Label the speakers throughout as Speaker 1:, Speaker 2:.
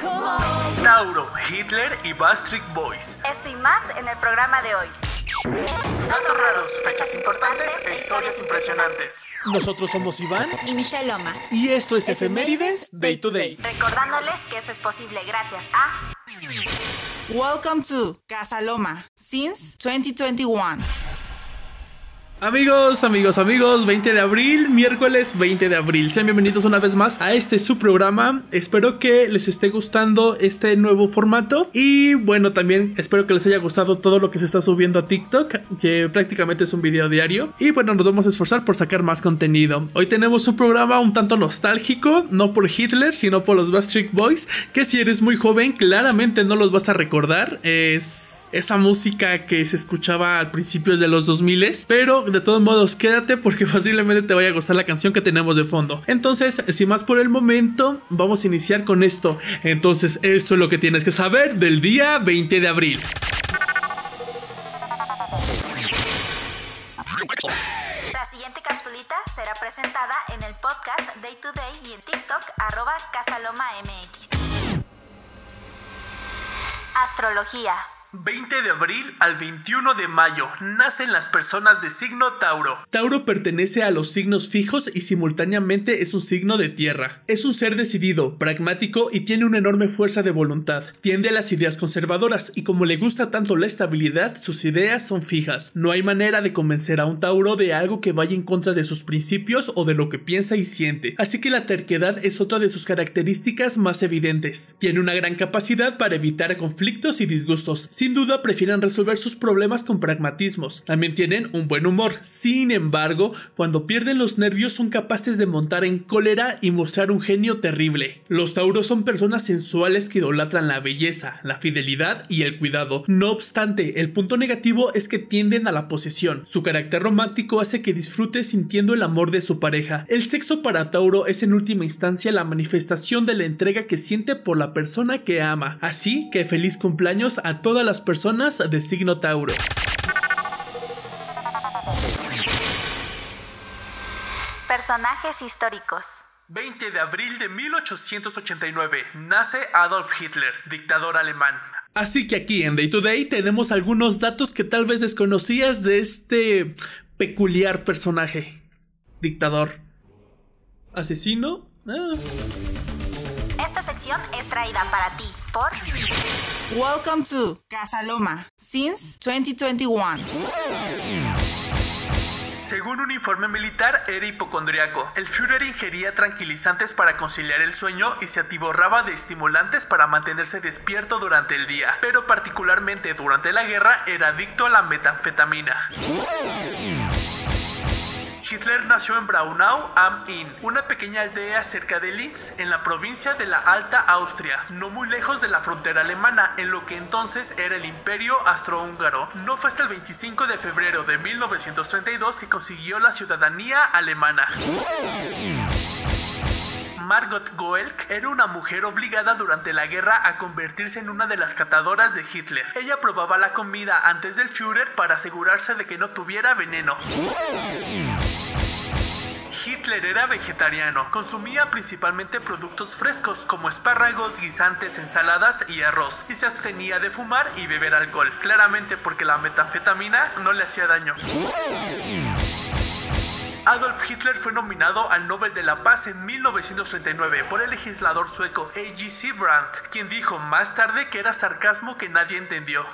Speaker 1: Tauro, Hitler y Bastric Boys.
Speaker 2: Esto y más en el programa de hoy.
Speaker 1: Datos raros, fechas importantes e historias impresionantes.
Speaker 3: Nosotros somos Iván
Speaker 2: Y Michelle Loma.
Speaker 3: y esto es Efemérides Day to Day.
Speaker 2: Recordándoles que esto es posible gracias a
Speaker 4: Welcome to Casa Loma since 2021.
Speaker 3: Amigos, amigos, amigos, 20 de abril, miércoles 20 de abril. Sean bienvenidos una vez más a este su programa. Espero que les esté gustando este nuevo formato. Y bueno, también espero que les haya gustado todo lo que se está subiendo a TikTok, que prácticamente es un video diario. Y bueno, nos vamos a esforzar por sacar más contenido. Hoy tenemos un programa un tanto nostálgico, no por Hitler, sino por los Backstreet Boys, que si eres muy joven, claramente no los vas a recordar. Es esa música que se escuchaba al principio de los 2000, pero de todos modos, quédate porque posiblemente te vaya a gustar la canción que tenemos de fondo. Entonces, sin más por el momento, vamos a iniciar con esto. Entonces, esto es lo que tienes que saber del día 20 de abril.
Speaker 2: La siguiente capsulita será presentada en el podcast Day to Day y en TikTok arroba CasalomaMX. Astrología.
Speaker 1: 20 de abril al 21 de mayo nacen las personas de signo Tauro.
Speaker 3: Tauro pertenece a los signos fijos y simultáneamente es un signo de tierra. Es un ser decidido, pragmático y tiene una enorme fuerza de voluntad. Tiende a las ideas conservadoras y como le gusta tanto la estabilidad, sus ideas son fijas. No hay manera de convencer a un Tauro de algo que vaya en contra de sus principios o de lo que piensa y siente. Así que la terquedad es otra de sus características más evidentes. Tiene una gran capacidad para evitar conflictos y disgustos. Sin duda prefieren resolver sus problemas con pragmatismos. También tienen un buen humor. Sin embargo, cuando pierden los nervios son capaces de montar en cólera y mostrar un genio terrible. Los tauros son personas sensuales que idolatran la belleza, la fidelidad y el cuidado. No obstante, el punto negativo es que tienden a la posesión. Su carácter romántico hace que disfrute sintiendo el amor de su pareja. El sexo para Tauro es en última instancia la manifestación de la entrega que siente por la persona que ama. Así que feliz cumpleaños a todas las personas de signo Tauro.
Speaker 2: Personajes históricos.
Speaker 1: 20 de abril de 1889 nace Adolf Hitler, dictador alemán.
Speaker 3: Así que aquí en Day to Day tenemos algunos datos que tal vez desconocías de este peculiar personaje. Dictador. Asesino. Ah.
Speaker 2: Esta sección es traída para ti por
Speaker 4: Welcome to Casa Loma since 2021.
Speaker 1: Según un informe militar, era hipocondriaco. El Führer ingería tranquilizantes para conciliar el sueño y se atiborraba de estimulantes para mantenerse despierto durante el día. Pero particularmente durante la guerra era adicto a la metanfetamina. Hitler nació en Braunau am Inn, una pequeña aldea cerca de Linz, en la provincia de la Alta Austria, no muy lejos de la frontera alemana, en lo que entonces era el Imperio Austrohúngaro. No fue hasta el 25 de febrero de 1932 que consiguió la ciudadanía alemana. Margot Goelk era una mujer obligada durante la guerra a convertirse en una de las catadoras de Hitler. Ella probaba la comida antes del Führer para asegurarse de que no tuviera veneno. Hitler era vegetariano, consumía principalmente productos frescos como espárragos, guisantes, ensaladas y arroz, y se abstenía de fumar y beber alcohol, claramente porque la metanfetamina no le hacía daño. Adolf Hitler fue nominado al Nobel de la Paz en 1939 por el legislador sueco A.G.C. Brandt, quien dijo más tarde que era sarcasmo que nadie entendió.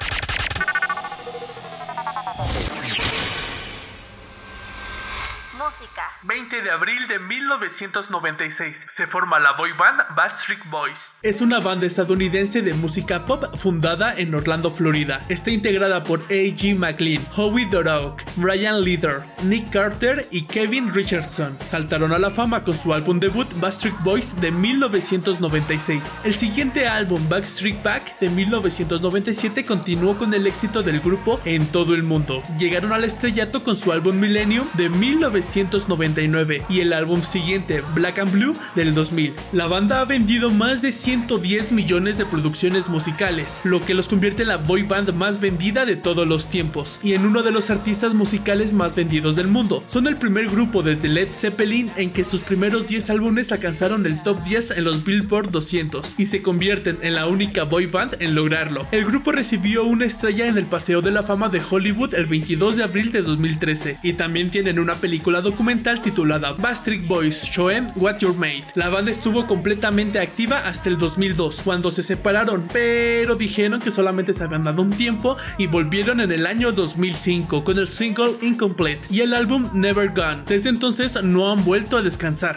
Speaker 2: música.
Speaker 1: 20 de abril de 1996 se forma la boy band Backstreet Boys.
Speaker 3: Es una banda estadounidense de música pop fundada en Orlando, Florida. Está integrada por A.G. McLean, Howie Dorough, Brian Leather, Nick Carter y Kevin Richardson. Saltaron a la fama con su álbum debut Backstreet Boys de 1996. El siguiente álbum Backstreet Back de 1997 continuó con el éxito del grupo en todo el mundo. Llegaron al estrellato con su álbum Millennium de 1997 1999 y el álbum siguiente, Black and Blue, del 2000. La banda ha vendido más de 110 millones de producciones musicales, lo que los convierte en la boy band más vendida de todos los tiempos y en uno de los artistas musicales más vendidos del mundo. Son el primer grupo desde Led Zeppelin en que sus primeros 10 álbumes alcanzaron el top 10 en los Billboard 200 y se convierten en la única boy band en lograrlo. El grupo recibió una estrella en el Paseo de la Fama de Hollywood el 22 de abril de 2013 y también tienen una película documental titulada Bastric Boys Show Em What You're Made. La banda estuvo completamente activa hasta el 2002 cuando se separaron, pero dijeron que solamente se habían dado un tiempo y volvieron en el año 2005 con el single Incomplete y el álbum Never Gone. Desde entonces no han vuelto a descansar.